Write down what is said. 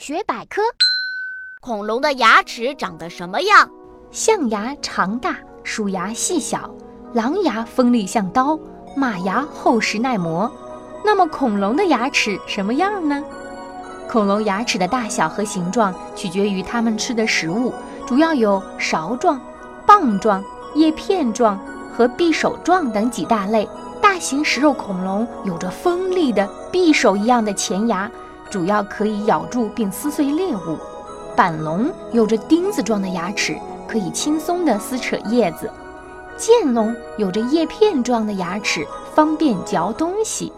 学百科：恐龙的牙齿长得什么样？象牙长大，鼠牙细小，狼牙锋利像刀，马牙厚实耐磨。那么恐龙的牙齿什么样呢？恐龙牙齿的大小和形状取决于它们吃的食物，主要有勺状、棒状、叶片状和匕首状等几大类。大型食肉恐龙有着锋利的匕首一样的前牙，主要可以咬住并撕碎猎物。板龙有着钉子状的牙齿，可以轻松地撕扯叶子。剑龙有着叶片状的牙齿，方便嚼东西。